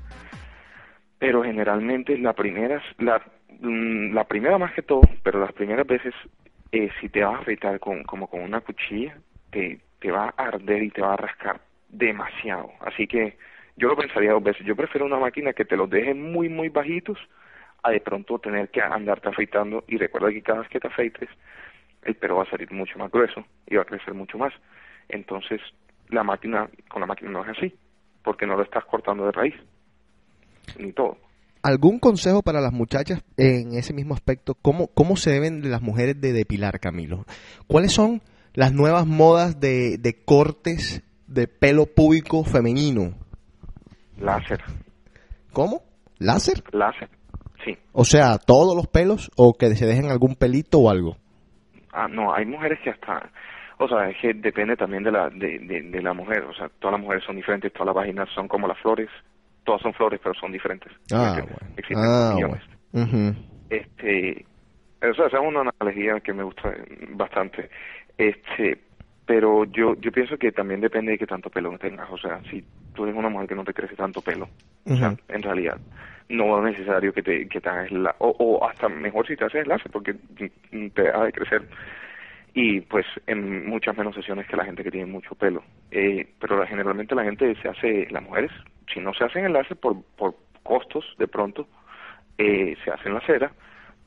pero generalmente la primera, la, mm, la primera más que todo, pero las primeras veces, eh, si te vas a afeitar con, como con una cuchilla, te, te va a arder y te va a rascar demasiado. Así que yo lo pensaría dos veces. Yo prefiero una máquina que te los deje muy, muy bajitos a de pronto tener que andarte afeitando. Y recuerda que cada vez que te afeites, el pelo va a salir mucho más grueso y va a crecer mucho más. Entonces, la máquina, con la máquina no es así, porque no lo estás cortando de raíz ni todo. ¿Algún consejo para las muchachas en ese mismo aspecto? ¿Cómo, cómo se deben las mujeres de depilar, Camilo? ¿Cuáles son las nuevas modas de, de cortes de pelo púbico femenino? Láser, ¿Cómo? ¿Láser? láser, sí. O sea, todos los pelos o que se dejen algún pelito o algo. Ah, no, hay mujeres que hasta, o sea, es que depende también de la de, de, de la mujer, o sea, todas las mujeres son diferentes, todas las vaginas son como las flores, todas son flores, pero son diferentes. ¿me Ah, bueno. Existen Ah, millones. bueno. Este, o sea, esa es una analogía que me gusta bastante. Este, pero yo yo pienso que también depende de qué tanto pelo tengas, o sea, si tú eres una mujer que no te crece tanto pelo, o sea, en realidad no es necesario que te que te hagas la o, o hasta mejor si te haces el láser porque te deja de crecer y pues en muchas menos sesiones que la gente que tiene mucho pelo. Eh, pero generalmente la gente se hace, las mujeres, si no se hacen el láser por, por costos de pronto, eh, se hacen la cera,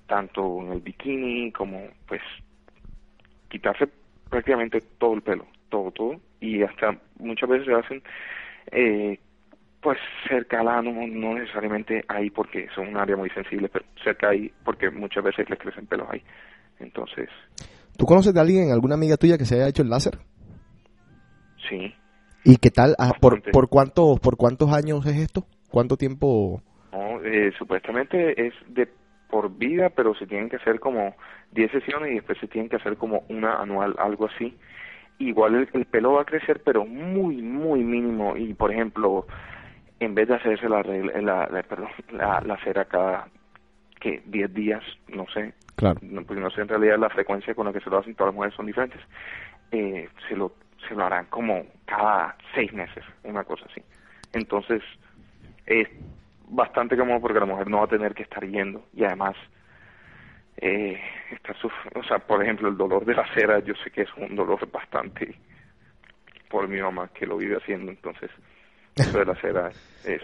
tanto en el bikini como pues quitarse prácticamente todo el pelo, todo, todo, y hasta muchas veces se hacen eh, pues cerca al ano, no necesariamente ahí porque son un área muy sensible, pero cerca ahí porque muchas veces les crecen pelos ahí. Entonces, ¿Tú conoces de alguien, alguna amiga tuya que se haya hecho el láser? sí, ¿Y qué tal? Ah, ¿por, por, cuántos, ¿Por cuántos años es esto? ¿Cuánto tiempo? No, eh, supuestamente es de por vida, pero se tienen que hacer como 10 sesiones y después se tienen que hacer como una anual, algo así. Igual el, el pelo va a crecer, pero muy, muy mínimo. Y por ejemplo, en vez de hacerse la, regla- la, la, perdón, la, la cera cada que 10 días, no sé, Claro. no, porque no sé en realidad la frecuencia con la que se lo hacen, todas las mujeres son diferentes, eh, se lo se lo harán como cada seis meses, una cosa así. Entonces, es bastante cómodo porque la mujer no va a tener que estar yendo y además eh, está o sea, por ejemplo, el dolor de la cera, yo sé que es un dolor bastante por mi mamá que lo vive haciendo, entonces eso de la cera es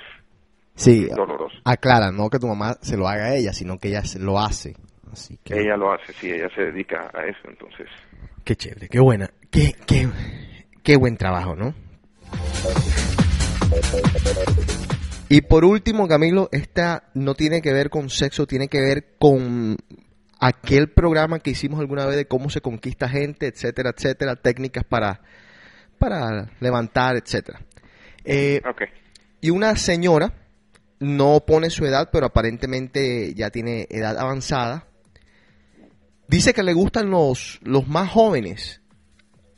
Sí, doloroso. aclara, no que tu mamá se lo haga a ella, sino que ella se lo hace. Así que, Ella lo hace, sí, ella se dedica a eso, entonces qué chévere, qué buena, qué, qué, qué buen trabajo, ¿no? Y por último, Camilo, esta no tiene que ver con sexo, tiene que ver con aquel programa que hicimos alguna vez de cómo se conquista gente, etcétera, etcétera, técnicas para, para levantar, etcétera. Eh, Ok. y una señora, no pone su edad, pero aparentemente ya tiene edad avanzada, dice que le gustan los, los más jóvenes,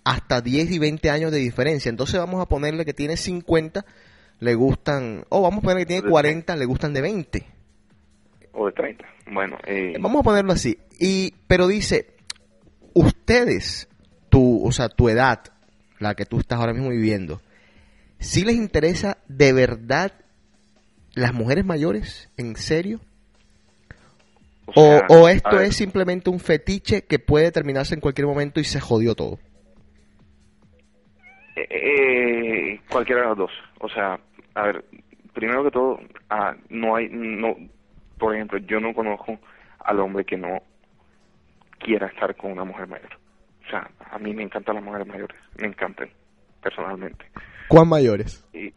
hasta 10 y 20 años de diferencia. Entonces vamos a ponerle que tiene 50, le gustan, o vamos a poner que tiene De 40, le gustan de 20. O de 30. Bueno, eh, Vamos a ponerlo así. Y, pero dice, ustedes, tu, o sea, tu edad, la que tú estás ahora mismo viviendo, si les interesa de verdad las mujeres mayores? ¿En serio? O, sea, o a esto es simplemente un fetiche que puede terminarse en cualquier momento y se jodió todo. eh, eh, cualquiera de las dos. O sea, a ver, primero que todo, ah, no hay, no, por ejemplo, yo no conozco al hombre que no quiera estar con una mujer mayor. O sea, a mí me encantan las mujeres mayores, me encantan, personalmente. ¿Cuán mayores? Y,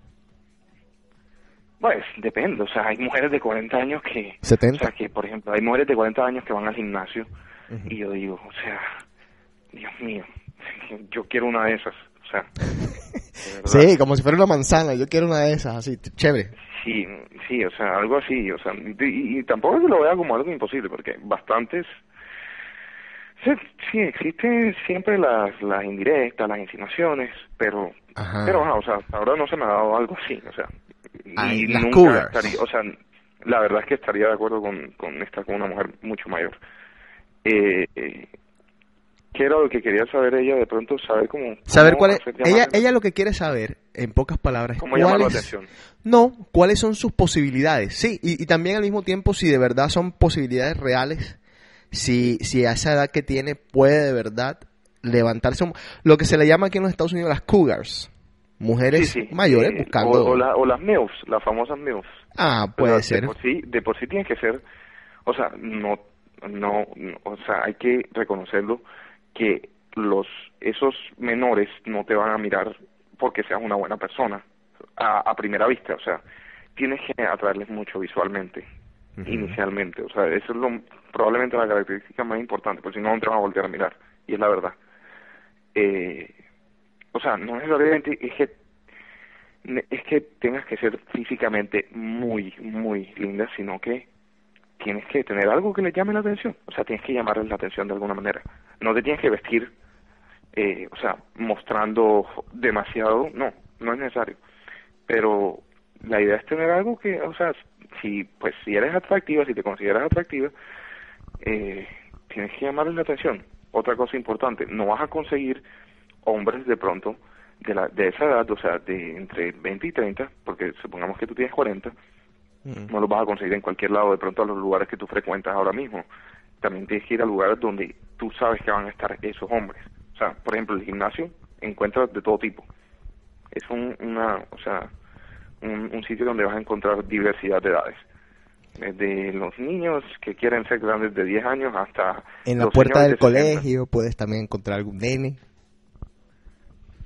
pues, depende, o sea, hay mujeres de 40 años que... 70. O sea, que, por ejemplo, hay mujeres de 40 años que van al gimnasio y yo digo, o sea, Dios mío, yo quiero una de esas, o sea... Sí, como si fuera una manzana. Yo quiero una de esas, así, chévere. Sí, sí, o sea, algo así, o sea, y, y tampoco es que lo vea como algo imposible, porque bastantes... Sí, sí, existen siempre las, las indirectas, las insinuaciones, pero, Ajá. pero, o sea, hasta ahora no se me ha dado algo así, o sea, Ay, y las nunca cougars. estaría, o sea, la verdad es que estaría de acuerdo con, con estar con una mujer mucho mayor. Eh, eh, ¿Qué era lo que quería saber ella? De pronto saber cómo... Saber cómo cuál es. Ella, la- ella lo que quiere saber, en pocas palabras, cómo llamar la cuáles- atención. No, cuáles son sus posibilidades. Sí, y, y también al mismo tiempo si de verdad son posibilidades reales, si, si a esa edad que tiene puede de verdad levantarse un- lo que se le llama aquí en los Estados Unidos las cougars, mujeres Sí, sí. mayores Eh, buscando. O, o la- o las MILFs, las famosas MILFs. Ah, O puede sea, ser. De por sí, de por sí tiene que ser, o sea, no, no, no, o sea, hay que reconocerlo que los, esos menores no te van a mirar porque seas una buena persona a, a primera vista, o sea, tienes que atraerles mucho visualmente, inicialmente, o sea, eso es lo, probablemente la característica más importante, porque si no, no te van a voltear a mirar, y es la verdad. Eh, o sea, no necesariamente es que es que tengas que ser físicamente muy, muy linda, sino que tienes que tener algo que le llame la atención. O sea, tienes que llamarles la atención de alguna manera. No te tienes que vestir, eh, o sea, mostrando demasiado. No, no es necesario. Pero la idea es tener algo que, o sea, si pues si eres atractiva, si te consideras atractiva, eh, tienes que llamarles la atención. Otra cosa importante, no vas a conseguir hombres de pronto de, la, de esa edad, o sea, de entre 20 y 30, porque supongamos que tú tienes 40, no los vas a conseguir en cualquier lado, de pronto a los lugares que tú frecuentas ahora mismo. También tienes que ir a lugares donde tú sabes que van a estar esos hombres. O sea, por ejemplo, el gimnasio encuentras de todo tipo. Es un, una, o sea, un, un sitio donde vas a encontrar diversidad de edades. Desde los niños que quieren ser grandes de 10 años hasta... En la puerta del de 60. colegio puedes también encontrar algún nene.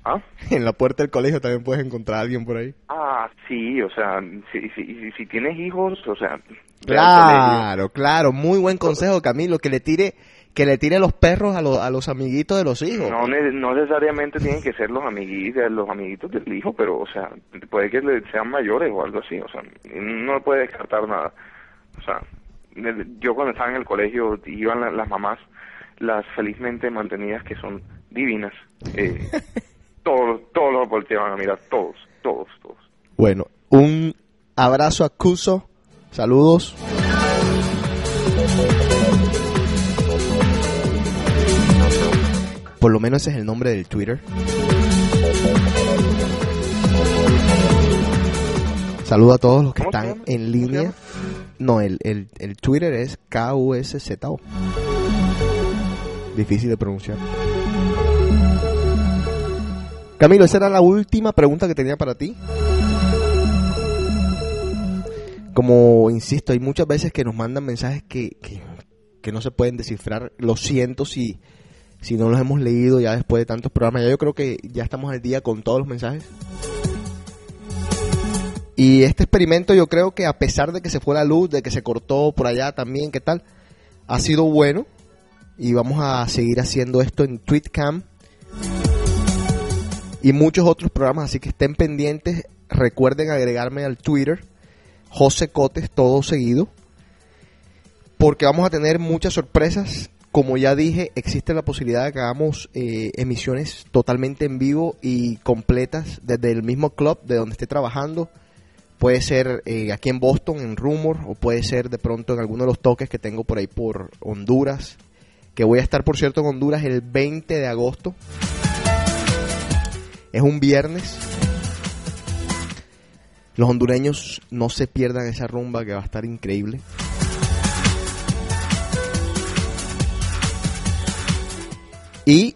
¿Ah? En la puerta del colegio también puedes encontrar a alguien por ahí. Ah, sí, o sea, si, si, tienes hijos, o sea... Claro, claro, muy buen consejo, Camilo, que le tire, que le tire los perros a, los a los amiguitos de los hijos. No, ne- no necesariamente tienen que ser los amiguitos, los amiguitos del hijo, pero, o sea, puede que le- sean mayores o algo así, o sea, no puede descartar nada. O sea, yo cuando estaba en el colegio iban la- las mamás, las felizmente mantenidas que son divinas, eh, todos, todos los volteaban a mirar, todos, todos, todos. Bueno, un abrazo a Cuso, saludos. Por lo menos ese es el nombre del Twitter. Saludo a todos los que ¿Cómo se están en ¿Cómo se línea. No, el, el, el Twitter es KUSZO. Difícil de pronunciar. Camilo, esa era la última pregunta que tenía para ti. Como insisto, hay muchas veces que nos mandan mensajes que, que, no se pueden descifrar. Lo siento si, si no los hemos leído ya después de tantos programas. Ya yo creo que ya estamos al día con todos los mensajes. Y este experimento yo creo que a pesar de que se fue la luz, de que se cortó por allá también, ¿qué tal? Ha sido bueno. Y vamos a seguir haciendo esto en TweetCam. Y muchos otros programas, así que estén pendientes. Recuerden agregarme al Twitter. José Cotes, todo seguido. Porque vamos a tener muchas sorpresas. Como ya dije, existe la posibilidad de que hagamos eh, emisiones totalmente en vivo y completas desde el mismo club de donde esté trabajando puede ser eh, aquí en Boston, en Rumor, o puede ser de pronto en alguno de los toques que tengo por ahí por Honduras, que voy a estar, por cierto, en Honduras el 20 de agosto. Es un viernes. Los hondureños no se pierdan esa rumba que va a estar increíble. Y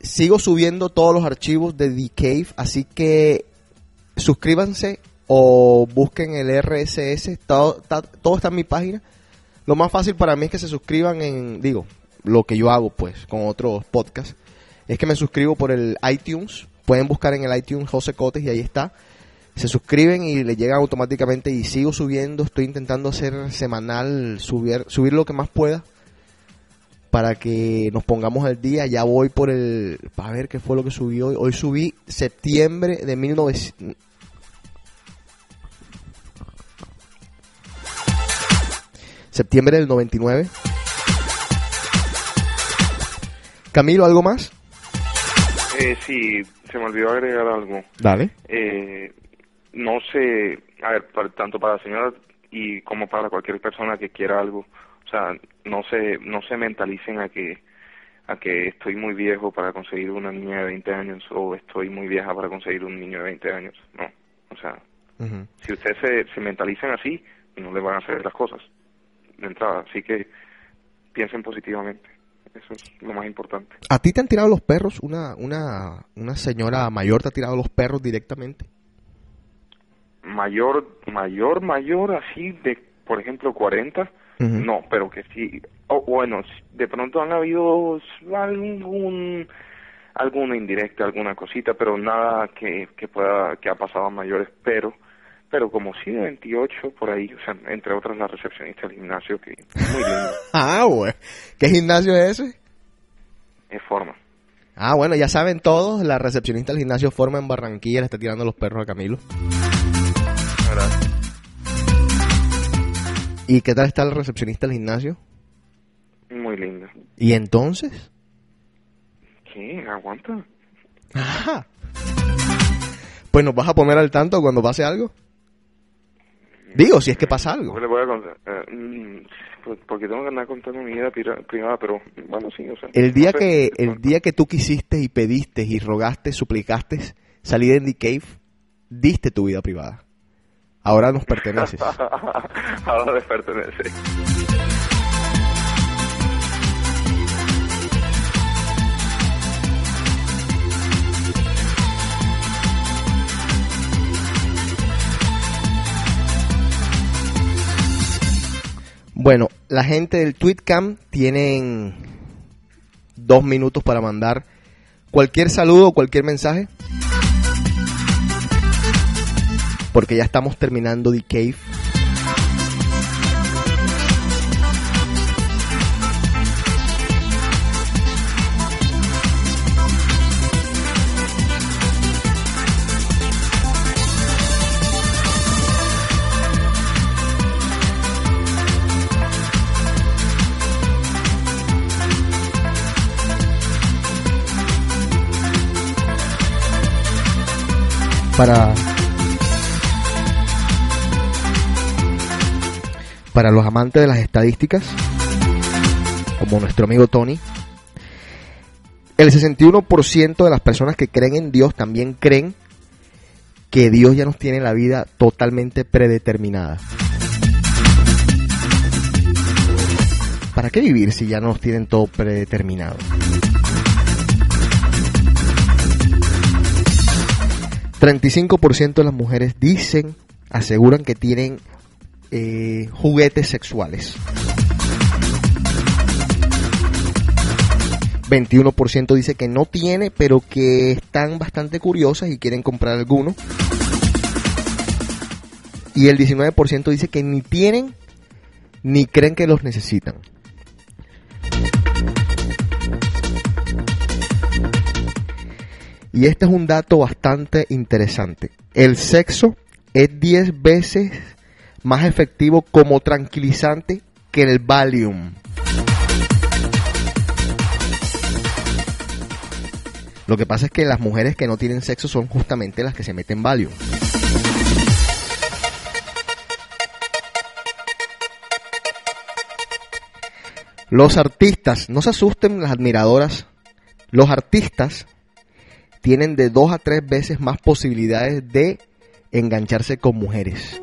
sigo subiendo todos los archivos de The Cave, así que suscríbanse o busquen el RSS, todo, todo está en mi página. Lo más fácil para mí es que se suscriban en, digo, lo que yo hago pues con otros podcasts, es que me suscribo por el iTunes, pueden buscar en el iTunes José Cotes y ahí está. Se suscriben y le llegan automáticamente y sigo subiendo, estoy intentando hacer semanal, subir, subir lo que más pueda para que nos pongamos al día. Ya voy por el. Para ver qué fue lo que subí hoy. Hoy subí septiembre de 1900. Septiembre del 99. Camilo, ¿algo más? Eh, sí, se me olvidó agregar algo. Dale. Eh, no sé, a ver, para- tanto para la señora y como para cualquier persona que quiera algo, o sea, no se, no se mentalicen a que, a que estoy muy viejo para conseguir una niña de 20 años o estoy muy vieja para conseguir un niño de 20 años. No, o sea, si ustedes se, se mentalizan así, no le van a hacer las cosas de entrada. Así que piensen positivamente. Eso es lo más importante. ¿A ti te han tirado los perros? ¿Una, una, una señora mayor te ha tirado los perros directamente? Mayor, mayor, mayor, así de, por ejemplo, 40, Ujú. no, pero que sí. O bueno, de pronto han habido algún alguna indirecta, alguna cosita, pero nada que, que pueda que ha pasado a mayores, pero pero como sí de 28 por ahí, o sea, entre otras la recepcionista del gimnasio que muy lindo, Ah, güey. ¿Qué gimnasio es ese? es forma. Ah, bueno, ya saben todos, la recepcionista del gimnasio Forma en Barranquilla le está tirando los perros a Camilo. ¿Y qué tal está la recepcionista del gimnasio? Muy linda. ¿Y entonces? ¿Qué? ¿Aguanta? Ajá. Pues nos vas a poner al tanto cuando pase algo. Digo, si es que pasa algo. ¿Cómo le voy a contar? Eh, mm, pues porque tengo que andar contando mi vida privada, pero bueno, sí, o sea. El día no sé, que el día que tú quisiste y pediste y rogaste, suplicaste salir de The Cave, diste tu vida privada. Ahora nos perteneces. Ahora les pertenece. Bueno, la gente del TweetCam tienen dos minutos para mandar cualquier saludo o cualquier mensaje. Porque ya estamos terminando The Cave. Para para los amantes de las estadísticas, como nuestro amigo Tony, el 61% de las personas que creen en Dios también creen que Dios ya nos tiene la vida totalmente predeterminada. ¿Para qué vivir si ya nos tienen todo predeterminado? ...35% de las mujeres dicen, aseguran que tienen eh, juguetes sexuales. 21% dice que no tiene, pero que están bastante curiosas y quieren comprar alguno. Y el 19% dice que ni tienen ni creen que los necesitan. Y este es un dato bastante interesante. El sexo es 10 veces más efectivo como tranquilizante que el Valium. Lo que pasa es que las mujeres que no tienen sexo son justamente las que se meten Valium. Los artistas, no se asusten las admiradoras, los artistas tienen de dos a tres veces más posibilidades de engancharse con mujeres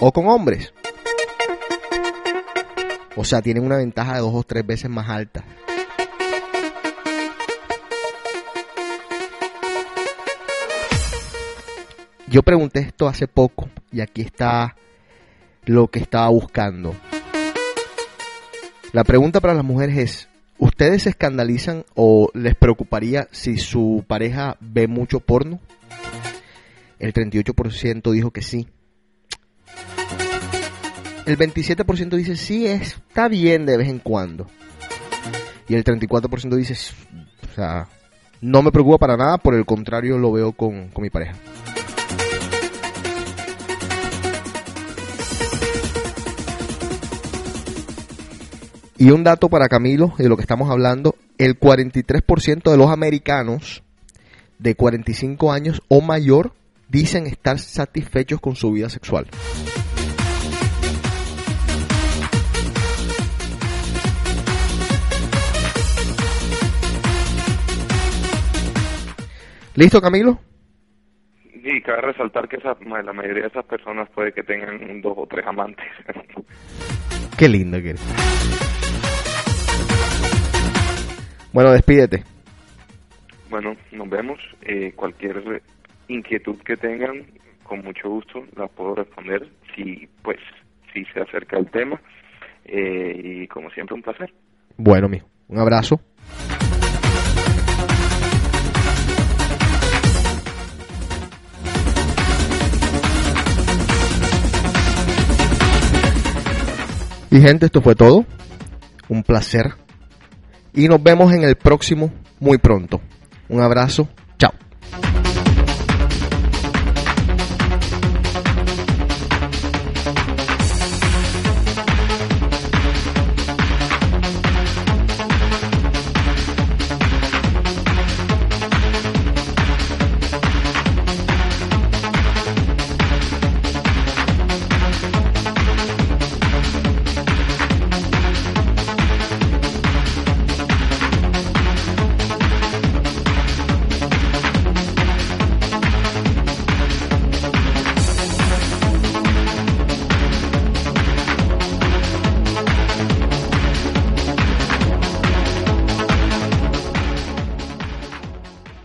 o con hombres. O sea, tienen una ventaja de dos o tres veces más alta. Yo pregunté esto hace poco y aquí está lo que estaba buscando. La pregunta para las mujeres es, ¿ustedes se escandalizan o les preocuparía si su pareja ve mucho porno? El 38% dijo que sí. El 27% dice sí, está bien de vez en cuando. Y el 34% dice, o sea, no me preocupa para nada, por el contrario lo veo con, con mi pareja. Y un dato para Camilo, de lo que estamos hablando, el 43% de los americanos de 45 años o mayor dicen estar satisfechos con su vida sexual. ¿Listo, Camilo? Y cabe resaltar que esa, la mayoría de esas personas puede que tengan un dos o tres amantes. Qué lindo que eres. Bueno, despídete. Bueno, nos vemos. Eh, cualquier inquietud que tengan, con mucho gusto la puedo responder si, pues, si se acerca el tema. Eh, y como siempre, un placer. Bueno, mijo, un abrazo. Y gente, esto fue todo. Un placer. Y nos vemos en el próximo muy pronto. Un abrazo